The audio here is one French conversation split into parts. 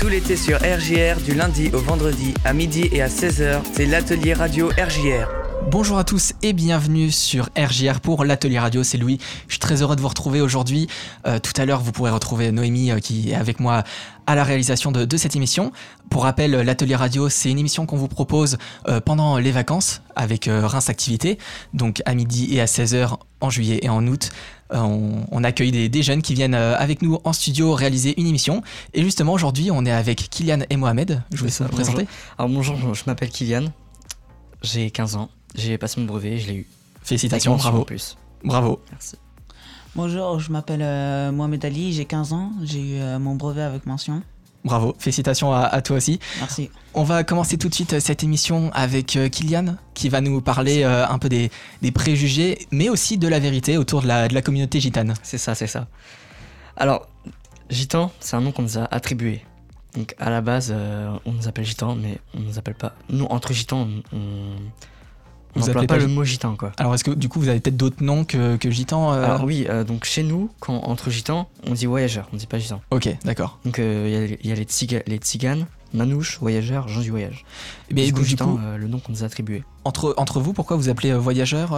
Tout l'été sur RJR, du lundi au vendredi, à midi et à 16h, c'est l'atelier radio RJR. Bonjour à tous et bienvenue sur RJR pour l'atelier radio, c'est Louis. Je suis très heureux de vous retrouver aujourd'hui. Euh, tout à l'heure, vous pourrez retrouver Noémie euh, qui est avec moi à la réalisation de, de cette émission. Pour rappel, l'atelier radio, c'est une émission qu'on vous propose euh, pendant les vacances avec euh, Reims Activité, donc à midi et à 16h en juillet et en août. Euh, on, on accueille des, des jeunes qui viennent euh, avec nous en studio réaliser une émission. Et justement, aujourd'hui, on est avec Kylian et Mohamed. Je vous laisse vous présenter. Alors bonjour, je m'appelle Kylian, j'ai 15 ans, j'ai passé mon brevet, je l'ai eu. Félicitations, bravo. Plus. Bravo. Merci. Bonjour, je m'appelle euh, Mohamed Ali, j'ai 15 ans, j'ai eu euh, mon brevet avec mention. Bravo, félicitations à, à toi aussi. Merci. On va commencer tout de suite euh, cette émission avec euh, Kylian qui va nous parler euh, un peu des, des préjugés, mais aussi de la vérité autour de la, de la communauté gitane. C'est ça, c'est ça. Alors, gitan, c'est un nom qu'on nous a attribué. Donc à la base, euh, on nous appelle gitan, mais on nous appelle pas. Nous, entre gitans, on- on on Vous n'emploie pas, pas le mot gitan, quoi. Alors est-ce que du coup vous avez peut-être d'autres noms que, que gitan euh, Alors oui, euh, donc chez nous, quand entre gitans, on dit voyageur, on dit pas gitan. Ok, d'accord. Donc euh, il y a les- il y, a les, tziga- les tziganes, manouches, voyageurs, gens du voyage. Du donc, coup, du gitan, coup, le nom qu'on nous a attribué. entre, entre vous, pourquoi vous appelez voyageur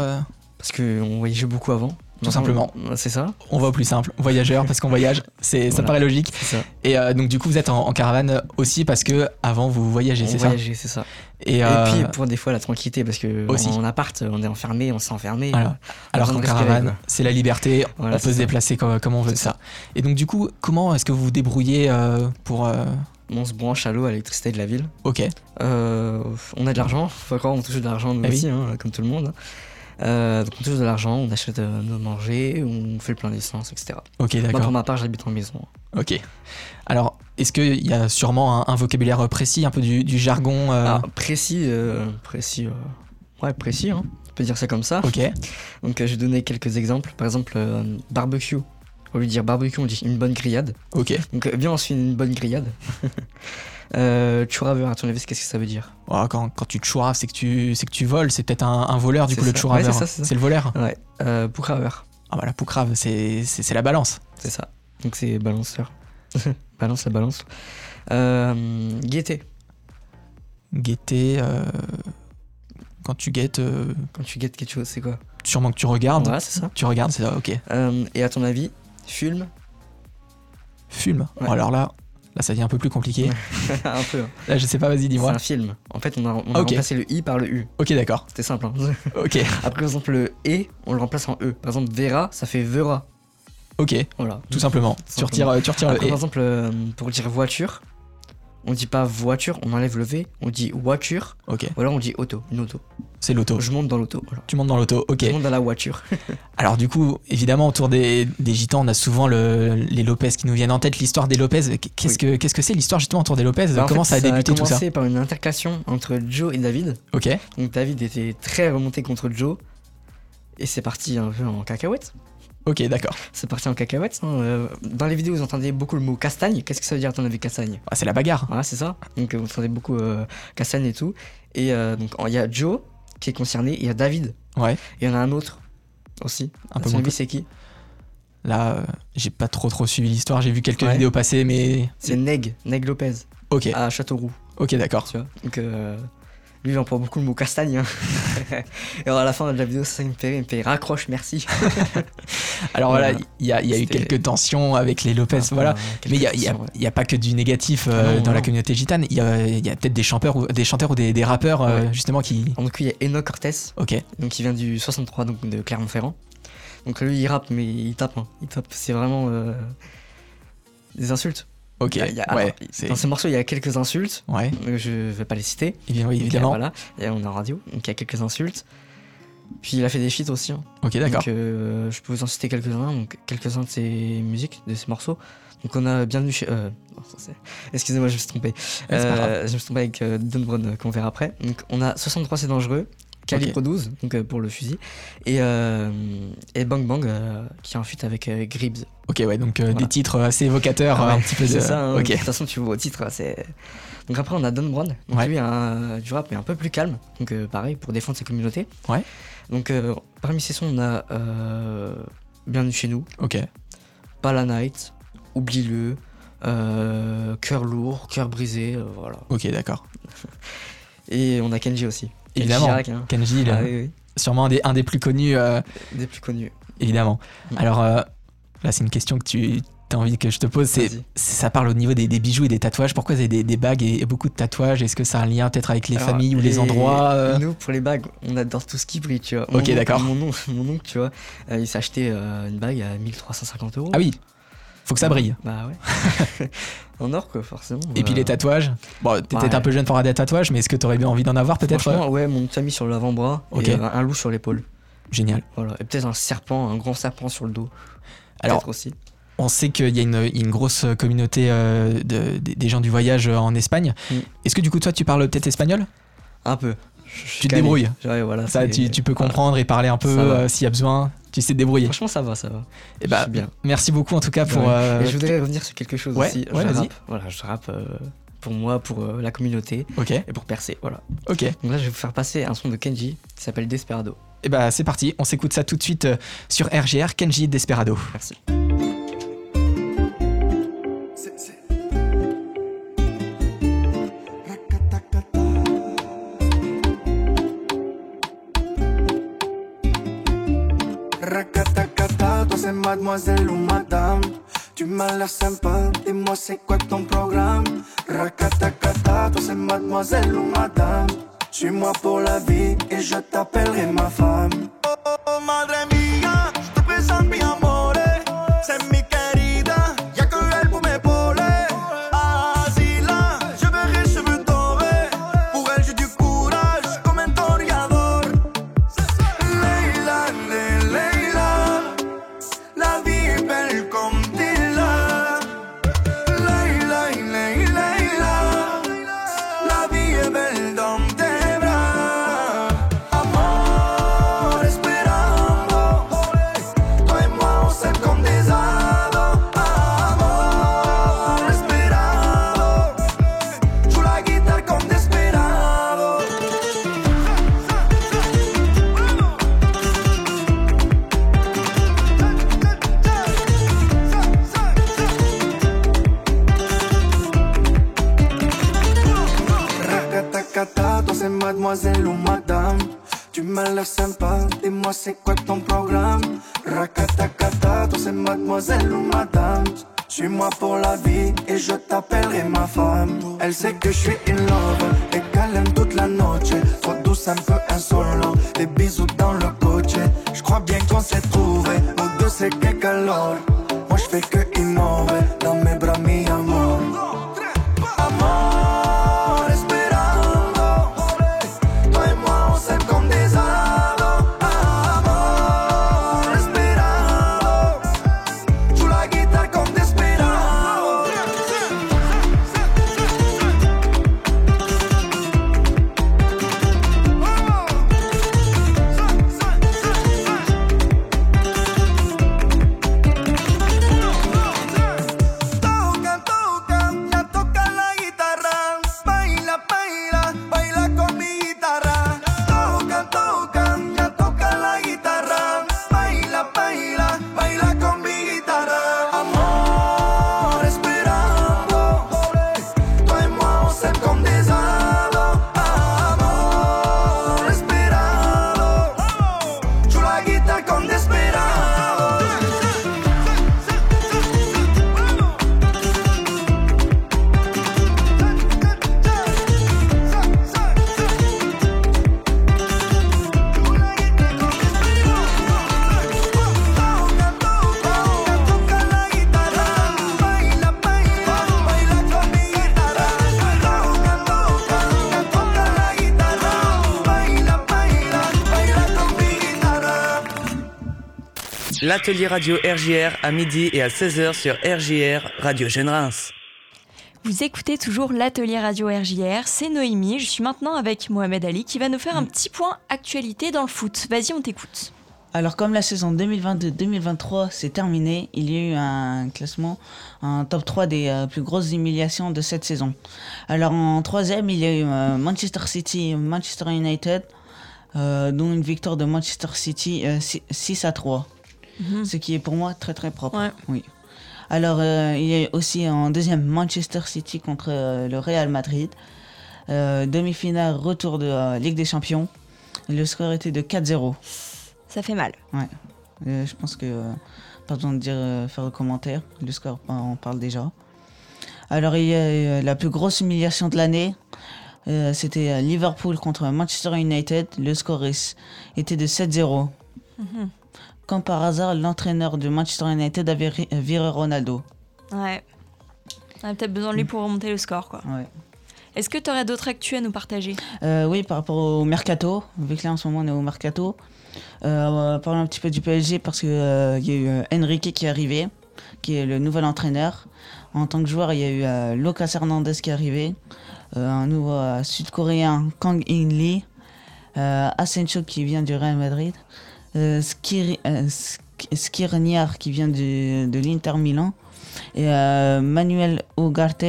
Parce qu'on voyageait beaucoup avant. Tout simplement. C'est ça, On va au plus simple, voyageur parce qu'on voyage, c'est ça Voilà. paraît logique. ça. Et euh, donc du coup vous êtes en, en caravane aussi parce que avant vous voyagez, c'est ça voyageait, c'est ça. Et, Et euh, puis pour des fois la tranquillité, parce que aussi. en appart, on est enfermé, on s'est enfermé. Voilà. alors qu'en caravane, c'est la liberté, Voilà, on peut se ça. déplacer comme, comme on veut, C'est ça. Et donc du coup, comment est-ce que vous vous débrouillez euh, pour... On se branche à l'eau, à l'électricité de la ville. Ok, Euh, on a de l'argent, faut croire, on touche de l'argent nous oui. aussi, hein, comme tout le monde. Euh, donc on touche de l'argent, on achète euh, nos manger, on fait le plein d'essence, etc. ok, Moi d'accord. pour ma part, j'habite en maison. Ok. Alors, est-ce qu'il y a sûrement un, un vocabulaire précis, un peu du, du jargon euh, Ah, précis, euh, précis, euh, ouais précis, hein. on peut dire ça comme ça. Ok, Donc euh, je vais donner quelques exemples. Par exemple, euh, barbecue. Au lieu de dire barbecue, on dit une bonne grillade. ok. Donc euh, viens, on se fait une bonne grillade. euh, chouraveur, à ton avis, qu'est-ce que ça veut dire? Oh, quand, quand tu chouraves, c'est que tu, c'est que tu voles, c'est peut-être un, un voleur, du coup, le ça. chouraveur. Ouais, c'est le voleur. Ouais, euh, poucraveur, Ah bah la poucrave, c'est, la balance. c'est ça. Donc c'est balanceur. balance la balance. Euh, gaieté, Guetter, euh, quand tu guettes, euh, quand tu guettes quelque chose, c'est quoi? sûrement que tu regardes. Voilà, c'est ça. Tu regardes, c'est ça, ok. Euh, et à ton avis, fume Film. Ouais. Oh, alors là, là ça devient un peu plus compliqué. Un peu. hein. Là, je sais pas, vas-y, C'est dis-moi. un film. En fait, on a, on a Ok. remplacé le i par le u. Ok, d'accord. C'était simple. hein. Ok, Après, par exemple, le et, on le remplace en e. Par exemple, vera, ça fait vera. ok, Voilà. tout simplement. Tout Tu retires, euh, tu retires Après, le par et. exemple, euh, pour dire voiture, on dit pas voiture, on enlève le V, on dit voiture, Ok, ou alors on dit auto, une auto. c'est l'auto. Je monte dans l'auto, voilà. Tu montes dans l'auto, ok. Je monte dans la voiture. Alors du coup, évidemment, autour des, des gitans, on a souvent le- les Lopez qui nous viennent en tête, l'histoire des Lopez. Qu'est-ce que qu'est-ce que c'est l'histoire justement autour des Lopez? Bah, en Comment fait, ça a débuté tout ça? commencé par une intercalation entre Joe et David. Ok, Donc David était très remonté contre Joe. Et c'est parti un peu en cacahuète. Ok, d'accord. C'est parti en cacahuète. hein. Euh, Dans les vidéos, vous entendez beaucoup le mot castagne. Qu'est-ce que ça veut dire ton avis castagne? Ah, c'est la bagarre. Voilà, c'est ça. Donc euh, vous entendez beaucoup euh, castagne et tout. Et euh, donc il y a Joe qui est concerné, il y a David. Ouais. Et il y en a un autre aussi. Un peu avis, c'est qui? Là, euh, j'ai pas trop trop suivi l'histoire. J'ai vu quelques Ouais. vidéos passer, mais C'est Neg, Neg Lopez, ok, à Châteauroux, ok, d'accord. tu vois. Donc, lui, il emploie beaucoup le mot castagne. hein. Et alors, à la fin de la vidéo, ça, il me fait, il me fait raccroche, merci. Alors voilà, il y a, il y a eu quelques tensions avec les Lopez, voilà. Mais il y a, y a- il y a pas que du négatif euh, Ah non, dans la communauté gitane. Il y a, peut-être des chanteurs ou des chanteurs ou des, des rappeurs euh, Ouais. justement qui. Donc, il y a Enoch Cortés, Ok, donc il vient du 63, donc de Clermont-Ferrand. Donc, lui, il rappe, mais il tape. hein. Il tape, c'est vraiment euh, des insultes. ok, Il y a- ouais, alors, dans ce morceau, il y a quelques insultes. ouais, euh, Je vais pas les citer. évidemment, Donc, évidemment. Voilà, et on est en radio, donc il y a quelques insultes. Puis il a fait des feats aussi. hein. Ok, d'accord. Donc euh, je peux vous en citer quelques-uns, donc quelques-uns de ses musiques, de ses morceaux. Donc on a Bienvenue chez... Euh, Excusez-moi, je me suis trompé. Ouais. Euh, je me suis trompé avec euh, Don Brown, euh, qu'on verra après. Donc on a 63 c'est dangereux, calibre 12, donc euh, pour le fusil, et, et Bang Bang, qui est en fuite avec Gribbs. Ok, ouais, donc des titres assez évocateurs, Ah euh, un ouais, petit peu. c'est ça, hein, ok, de toute façon tu vois au titre, c'est... Donc après on a Don Brown, donc Ouais. lui un, du rap mais un peu plus calme, donc euh, pareil pour défendre sa communauté. Ouais. Donc euh, parmi ces sons on a euh, Bienvenue chez nous, ok, Pas la Night, Oublie-le, cœur lourd, cœur brisé, voilà. Ok, d'accord. Et on a Kenji aussi. Kenji Évidemment. Hein. Kenji, le- Ah oui, oui. sûrement un des, un des plus connus, Des plus connus. évidemment. Mm. Alors là, c'est une question que tu as envie que je te pose. C'est, c'est- ça parle au niveau des, des bijoux et des tatouages. Pourquoi vous avez des, des bagues et, et beaucoup de tatouages? Est-ce que ça a un lien peut-être avec les Alors, familles ou les, endroits euh? Nous, pour les bagues, on adore tout ce qui brille, tu vois. Ok, Mon- d'accord. Mon, oncle- mon oncle, tu vois, euh, il s'est acheté euh, une bague à 1350 euros. Ah oui, faut que ça brille. Bah ouais. en or, quoi, forcément. Et puis Euh, les tatouages? Bon, t'es peut-être Ouais. un peu jeune pour avoir des tatouages, mais est-ce que t'aurais bien envie d'en avoir peut-être ouais, mon petit ami sur l'avant-bras Ok. et un loup sur l'épaule. Génial. Voilà. Et peut-être un serpent, un grand serpent sur le dos. Alors, aussi. On sait qu'il y a une, grosse communauté euh, de- des- gens du voyage euh, en Espagne. Mm. Est-ce que du coup, toi, tu parles peut-être espagnol? Un peu. Je Tu te débrouilles. Ouais, voilà. Ça, tu, tu peux voilà. comprendre et parler un peu euh, s'il y a besoin. Tu sais te débrouiller. Franchement, ça va, ça va. Et bah, bien. merci beaucoup en tout cas pour. Ouais. euh, Et je voudrais revenir sur quelque chose Ouais, aussi. je rappe. Voilà, je rappe pour moi, pour la communauté Ok, et pour percer. Voilà. ok. Donc là, je vais vous faire passer un son de Kenji qui s'appelle Desperado. Et bah, c'est parti. On s'écoute ça tout de suite sur RGR Kenji Desperado. Merci. Mademoiselle ou madame Tu m'as l'air sympa, dis-moi c'est quoi ton programme? Racatacata, toi c'est mademoiselle ou madame Suis-moi pour la vie et je t'appellerai ma femme. Oh, ma femme. Elle sait que je suis in love et aime toute la noche. Trop douce, un peu insolent, des bisous dans le coche Je crois bien qu'on s'est trouvé, nous deux c'est que calor Moi je fais que innover, dans mes L'atelier radio RJR à midi et à 16h sur RJR Radio Jeune Reims. Vous écoutez toujours l'atelier radio RJR, c'est Noémie. Je suis maintenant avec Mohamed Ali qui va nous faire un petit point actualité dans le foot. Vas-y, on t'écoute. Alors comme la saison 2022-2023 s'est terminée, il y a eu un classement, un top 3 des euh, plus grosses humiliations de cette saison. Alors en troisième, il y a eu euh, Manchester City et Manchester United, euh, dont une victoire de Manchester City euh, 6 à 3. Mhm. Ce qui est pour moi très très propre. Ouais. Oui. Alors, euh, il y a aussi en deuxième Manchester City contre euh, le Real Madrid. Euh, Demi-finale, retour de Ligue des Champions. Le score était de 4-0. Ça fait mal. Euh, je pense que pas besoin de dire faire le commentaire. Le score, on parle déjà. Alors il y a la plus grosse humiliation de l'année. C'était Liverpool contre Manchester United. Le score était de 7-0. Mhm. Comme par hasard, l'entraîneur de Manchester United avait euh, viré Ronaldo. Ouais. On a peut-être besoin de lui pour remonter le score, quoi. Ouais. Est-ce que tu aurais d'autres actus à nous partager? Euh, oui, par rapport au mercato, vu que là en ce moment on est au mercato, euh, on va parler un petit peu du PSG parce qu'il y a eu euh, Enrique qui est arrivé, qui est le nouvel entraîneur. En tant que joueur, il y a eu euh, Lucas Hernandez qui est arrivé, euh, un nouveau euh, sud-coréen Kang In Lee, euh, Asensio qui vient du Real Madrid, euh, Skiri- euh, Sk- Skriniar qui vient du- de l'Inter Milan et euh, Manuel Ugarte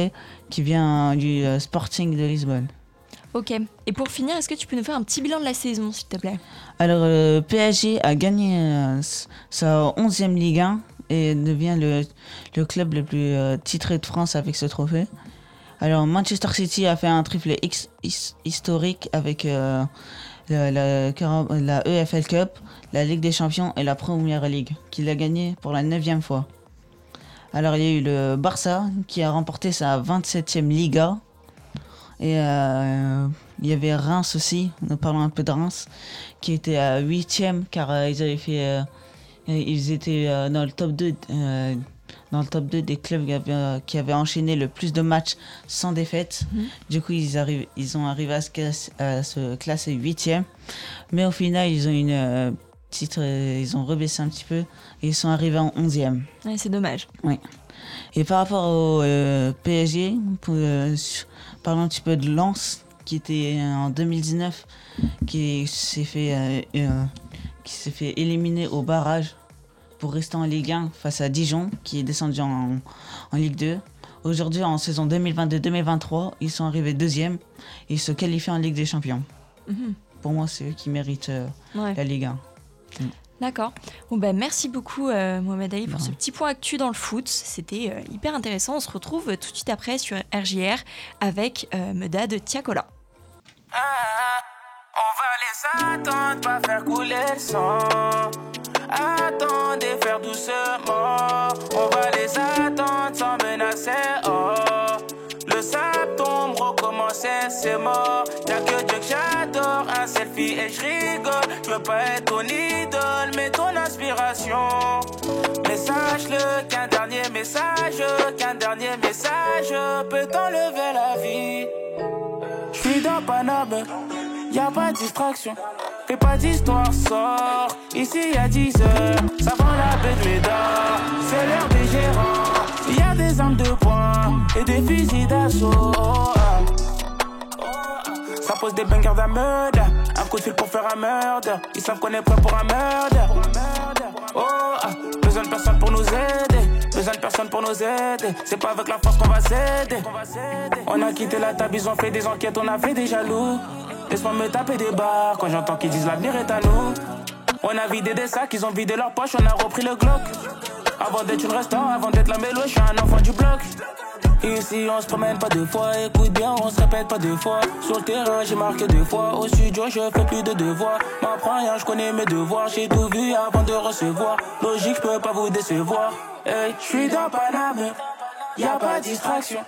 qui vient du Sporting de Lisbonne. Ok. Et pour finir, est-ce que tu peux nous faire un petit bilan de la saison, s'il te plaît? Alors, le PSG a gagné sa 11e Ligue 1 et devient le, le club le plus titré de France avec ce trophée. Alors, Manchester City a fait un triplé X- his- historique avec euh, la, EFL Cup, la Ligue des Champions et la Première Ligue, qu'il a gagné pour la 9e fois. Alors, il y a eu le Barça qui a remporté sa 27e Liga. Et euh, il y avait Reims aussi, nous parlons un peu de Reims, qui était à 8ème car euh, ils avaient fait. euh, ils étaient dans le top 2. Dans le top 2 des clubs qui avaient, euh, qui avaient enchaîné le plus de matchs sans défaite. Mhm. Du coup, ils, arrivent, ils ont arrivé à se, classer- à se classer 8 Mais au final, ils ont une euh, petite. euh, ils ont rebaissé un petit peu et ils sont arrivés en 11e. Ouais, c'est dommage. Et par rapport au euh, PSG, pour, euh, parlons un petit peu de Lens, qui était en 2019, qui s'est fait, qui s'est fait éliminer au barrage pour rester en Ligue 1 face à Dijon, qui est descendu en, en Ligue 2. Aujourd'hui, en saison 2022-2023, ils sont arrivés deuxième et ils se qualifient en Ligue des Champions. Mhm. Pour moi, c'est eux qui méritent euh, Ouais. la Ligue 1. D'accord. Bon ben merci beaucoup euh, Mohamed Ali pour Ouais. ce petit point actu dans le foot. C'était euh, hyper intéressant. On se retrouve tout de suite après sur RJR avec euh, Meda de Tiakola. On va les attendre, pas faire couler le sang. On va les attendre sans menacer. Oh. Le sable tombe, recommencer, c'est mort. Y'a que Dieu que j'adore, un selfie et je rigole. Je veux pas être ton idole, mais ton inspiration. Mais sache-le qu'un dernier message, qu'un dernier message peut t'enlever la vie. J'suis dans Paname, y a pas de distraction. Fais pas d'histoire, sort. Ici y a 10 heures, ça vend la de Médard. C'est l'heure des gérants. Y a des armes de poing et des fusils d'assaut. Ça pose des bangers d'un meurtre. Un coup de fil pour faire un meurtre. Ils savent qu'on est prêt pour un meurtre. Oh, ah. Besoin de personne pour nous aider. Besoin de personne pour nous aider. C'est pas avec la force qu'on va s'aider. On a quitté la table, ils ont fait des enquêtes, on a fait des jaloux. Laisse-moi me taper des barres quand j'entends qu'ils disent l'avenir est à nous. On a vidé des sacs, ils ont vidé leurs poches, on a repris le Glock. Avant d'être une restant, avant d'être la mélo, je suis un enfant du bloc. Ici on se promène pas deux fois, écoute bien, on se répète pas deux fois. Sur le terrain j'ai marqué deux fois, au studio je fais plus de devoirs. M'apprends rien, je connais mes devoirs, j'ai tout vu avant de recevoir. Logique, je peux pas vous décevoir. Hey, je suis dans Paname, y a pas de distraction.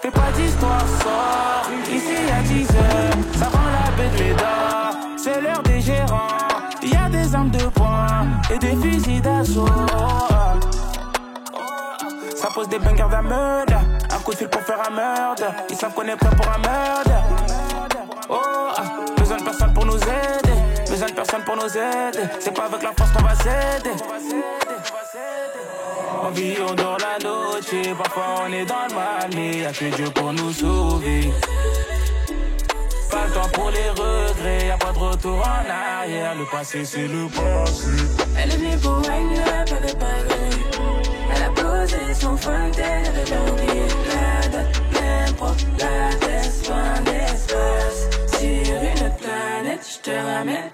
Fais pas d'histoire, sort. Ici y'a 10 heures, ça rend la baie de Médard. C'est l'heure des gérants, des armes de poing et des fusils d'assaut. Ça pose des bangers d'un meurtre. Un coup de fil pour faire un meurtre. Ils savent qu'on est prêt pour un meurtre. Oh, ah, besoin de personne pour nous aider. Besoin de personne pour nous aider. C'est pas avec la force qu'on va s'aider. On vit, on dort la noche. Parfois on est dans le mal, mais y'a que Dieu pour nous sauver. Retour en arrière. Le passé, c'est le passé. Elle est venue pour régner, pas de pagaille. Elle a posé son fond, elle avait oublié la date, n'importe la d'espace, d'espace. Sur une planète, je te ramène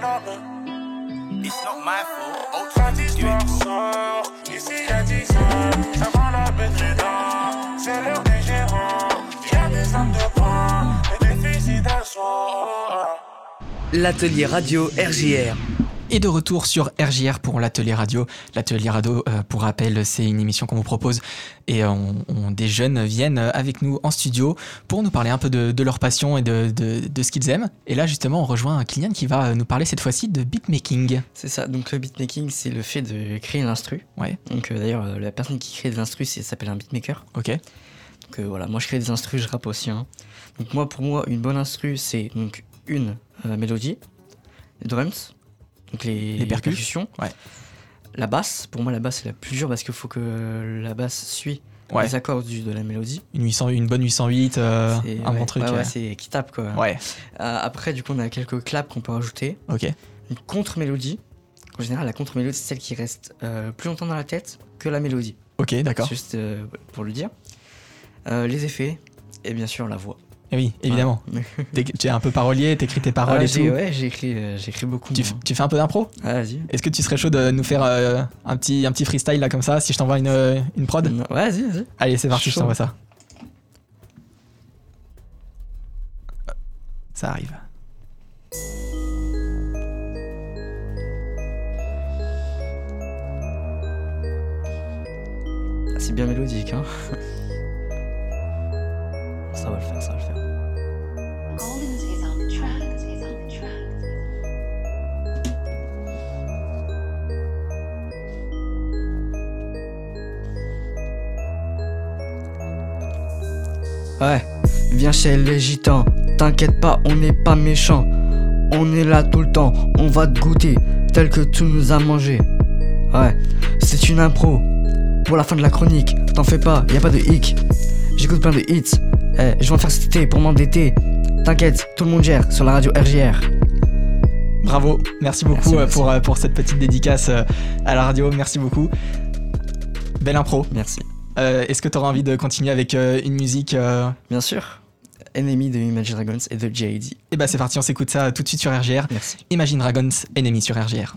là. It's not my fault. Pas d'histoire, sort. Ici y'a 10 ans. Y'a L'atelier radio RJR. Et de retour sur RJR pour l'atelier radio. L'atelier radio, euh, pour rappel, c'est une émission qu'on vous propose et euh, on- on- des jeunes viennent avec nous en studio pour nous parler un peu de, de leur passion et de, de- de ce qu'ils aiment. Et là, justement, on rejoint Kylian qui va nous parler cette fois-ci de beatmaking. C'est ça, donc le beatmaking, c'est le fait de créer l'instru. Ouais. Donc euh, d'ailleurs, la personne qui crée des instrus, s'appelle un beatmaker. Ok. Donc euh, voilà, moi je crée des instrus, je rappe aussi. hein. Donc moi, pour moi, une bonne instru, c'est donc une mélodie, les drums, donc les, Les percus. percussions. Ouais. La basse, pour moi la basse c'est la plus dure parce qu'il faut que la basse suit Ouais. les accords du- de la mélodie. Une, 800, une bonne 808, euh, un ouais, bon truc. euh. c'est qui tape quoi. Euh, après, du coup, on a quelques claps qu'on peut rajouter. ok. Une contre-mélodie. En général, la contre-mélodie, c'est celle qui reste euh, plus longtemps dans la tête que la mélodie. Ok, d'accord. Juste euh, pour le dire. Euh, les effets et bien sûr la voix. Eh oui, évidemment. Tu es un peu parolier, t'écris tes paroles Ah, et tout. Ouais, j'ai écrit, euh, beaucoup. Tu, fais un peu d'impro? Ah, vas-y. Est-ce que tu serais chaud de nous faire euh, un, petit, un petit freestyle là comme ça si je t'envoie une, euh, une prod? Ouais, vas-y, vas-y. Allez, c'est parti, je t'envoie ça. Ça arrive. Ah, c'est bien mélodique, hein. ça va le faire, ça va le faire. Ouais, viens chez les gitans, t'inquiète pas, on n'est pas méchant. On est là tout le temps, on va te goûter, tel que tu nous as mangé. Ouais, c'est une impro. Pour la fin de la chronique, t'en fais pas, y a pas de hic. J'écoute plein de hits, eh, je vais en faire cet été pour m'endetter. T'inquiète, tout le monde gère sur la radio RJR. Bravo, merci beaucoup Merci, euh, merci. Pour, euh, pour cette petite dédicace euh, à la radio, merci beaucoup. Belle impro. Merci. Euh, Est-ce que tu auras envie de continuer avec euh, une musique euh, Bien sûr. Enemy de Imagine Dragons et de JD. Eh bah c'est parti, on s'écoute ça tout de suite sur RGR. Merci. Imagine Dragons, ennemi sur RGR.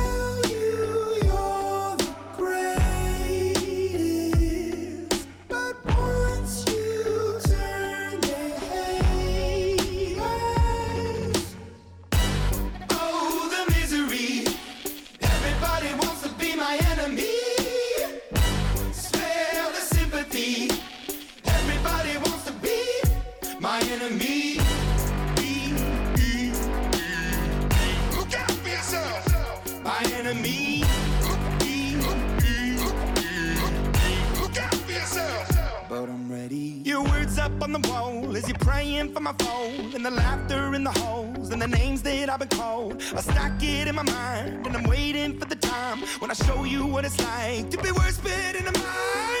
That I've been called. I stack it in my mind and I'm waiting for the time when I show you what it's like to be worse fit in a mind.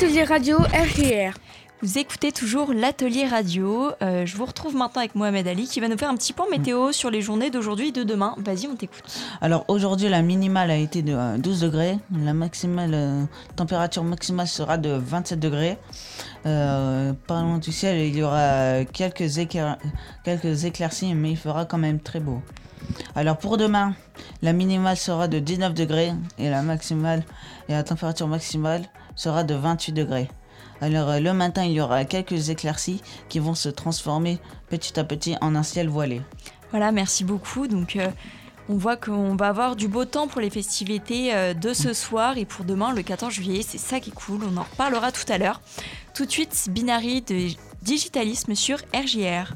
L'atelier radio RJR. Vous écoutez toujours l'atelier radio. Euh, je vous retrouve maintenant avec Mohamed Ali qui va nous faire un petit point météo sur les journées d'aujourd'hui et de demain. Vas-y, on t'écoute. Alors aujourd'hui, la minimale a été de euh, 12 degrés. La maximale, euh, température maximale sera de 27 degrés. Euh, pas loin du ciel, il y aura quelques, éclair- quelques éclaircies, mais il fera quand même très beau. Alors pour demain, la minimale sera de 19 degrés et la maximale et la température maximale sera de 28 degrés. Alors euh, le matin, il y aura quelques éclaircies qui vont se transformer petit à petit en un ciel voilé. Voilà, merci beaucoup. Donc, euh, on voit qu'on va avoir du beau temps pour les festivités euh, de ce soir et pour demain, le 14 juillet. C'est ça qui est cool. On en reparlera tout à l'heure. Tout de suite, Binary de digitalisme sur RJR.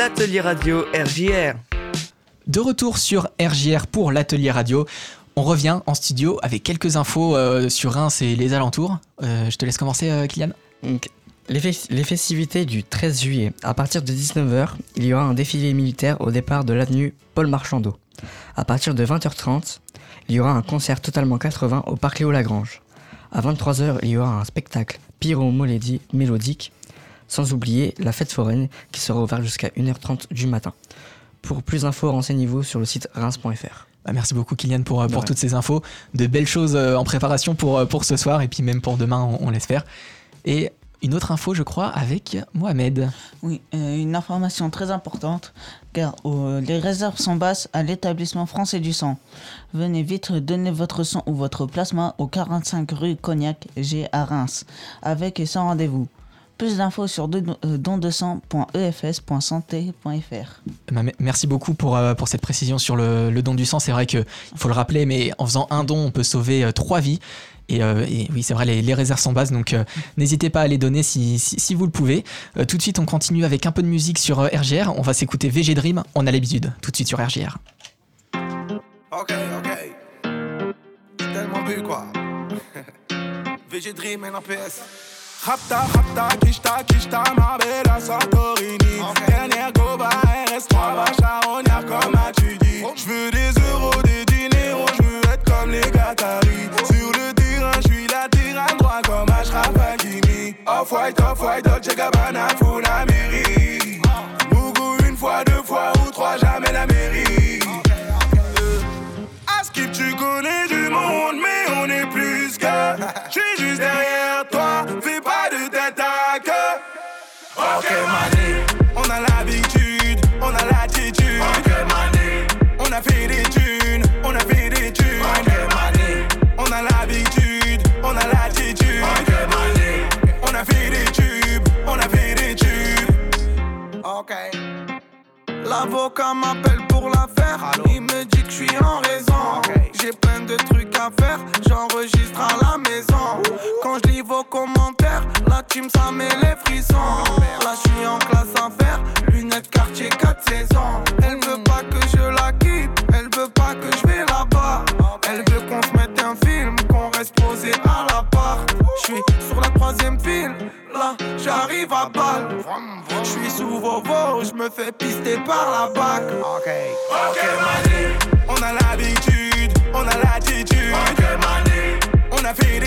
L'atelier radio RJR. De retour sur RJR pour l'atelier radio. On revient en studio avec quelques infos euh, sur Reims et les alentours. Euh, je te laisse commencer, euh, Kylian. Donc, les, fes- les festivités du 13 juillet, à partir de 19h, il y aura un défilé militaire au départ de l'avenue Paul Marchandeau. À partir de 20h30, il y aura un concert totalement 80 au parc Léo Lagrange. À 23h, il y aura un spectacle pyro-mélodie mélodique, sans oublier la fête foraine qui sera ouverte jusqu'à 1h30 du matin. Pour plus d'infos, renseignez-vous sur le site reims.fr. Bah, merci beaucoup, Kylian, pour, euh, pour Ouais. toutes ces infos. De belles choses euh, en préparation pour, euh, pour ce soir et puis même pour demain, on, on l'espère. Et une autre info, je crois, avec Mohamed. Oui, euh, une information très importante, car euh, les réserves sont basses à l'établissement français du sang. Venez vite donner votre sang ou votre plasma au 45 rue Cognac G à Reims, avec et sans rendez-vous. Plus d'infos sur euh, dondesang.efs.santé.fr. Bah, me- Merci beaucoup pour, euh, pour cette précision sur le, le don du sang. C'est vrai qu'il faut le rappeler, mais en faisant un don, on peut sauver euh, trois vies. Et, euh, et oui, c'est vrai, les, les réserves sont basses, donc euh, n'hésitez pas à les donner si, si, si vous le pouvez. Euh, tout de suite, on continue avec un peu de musique sur euh, RGR. On va s'écouter VG Dream, on a l'habitude. Tout de suite sur RGR. Ok, ok. J'ai tellement bu quoi. VG Dream NAPS. Rapta, rapta, kishta, kishta, ma bella Santorini. Dernière goba, RS3, va charognard comme as-tu dit. J'veux des euros, des diners, j'veux être comme les Qataris. Sur le terrain, j'suis la tyranne, droit comme Ashraf Hakimi. Off-white, off-white, Dolce Gabbana, Funamiri. Mougou une fois, deux fois ou trois, jamais la mairie. À Skip, tu connais du monde, mais on est plus que. J'suis juste derrière toi, on a l'habitude, on a l'attitude. On a fait des thunes, on a fait des thunes. On a l'habitude, on a l'attitude. On a fait des tubes, on a fait des tubes. Ok. L'avocat m'appelle pour l'affaire. Il me dit que je suis en raison. J'ai plein de trucs à faire. J'enregistre à la maison. Quand je lis vos commentaires, la team ça met les frissons. Là je suis en classe faire. Lunettes quartier 4 saisons. Elle veut pas que je la quitte. Elle veut pas que je vais là-bas. Elle veut qu'on se mette un film. Qu'on reste posé à l'appart. Je suis sur la troisième file. Là j'arrive à balle. Je suis sous Vovo, je me fais pister par la bac. Ok, ok. On a l'habitude, on a l'attitude. Ok. On a fait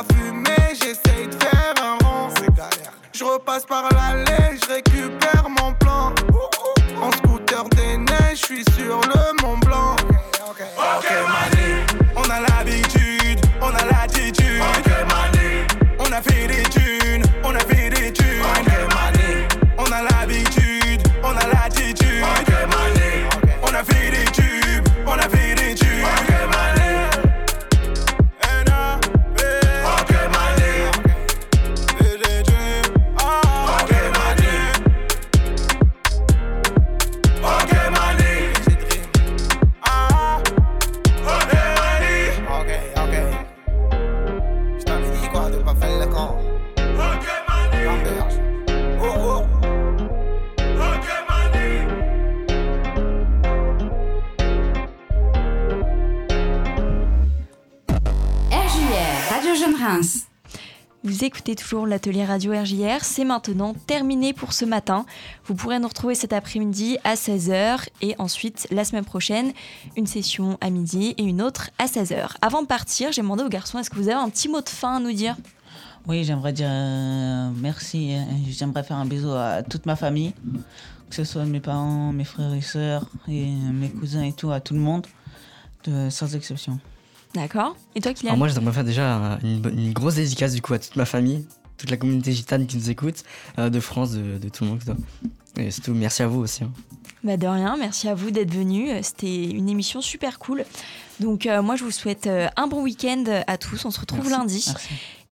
la fumée, j'essaye de faire un rond. C'est galère. Je repasse par l'allée, je Vous écoutez toujours l'atelier radio RJR, c'est maintenant terminé pour ce matin. Vous pourrez nous retrouver cet après-midi à 16h et ensuite la semaine prochaine, une session à midi et une autre à 16h. Avant de partir, j'ai demandé aux garçons, est-ce que vous avez un petit mot de fin à nous dire? Oui, j'aimerais dire euh, merci. euh, J'aimerais faire un bisou à toute ma famille, que ce soit mes parents, mes frères et sœurs, et euh, mes cousins et tout, à tout le monde, de- sans exception. D'accord. Et toi, Kylian Alors moi, j'aimerais faire déjà une, grosse dédicace du coup à toute ma famille, toute la communauté gitane qui nous écoute, euh, de France, de, de tout le monde. Et surtout, merci à vous aussi. hein. Bah de rien, merci à vous d'être venus. C'était une émission super cool. Donc euh, moi je vous souhaite euh, un bon week-end à tous. On se retrouve Merci. lundi. Merci.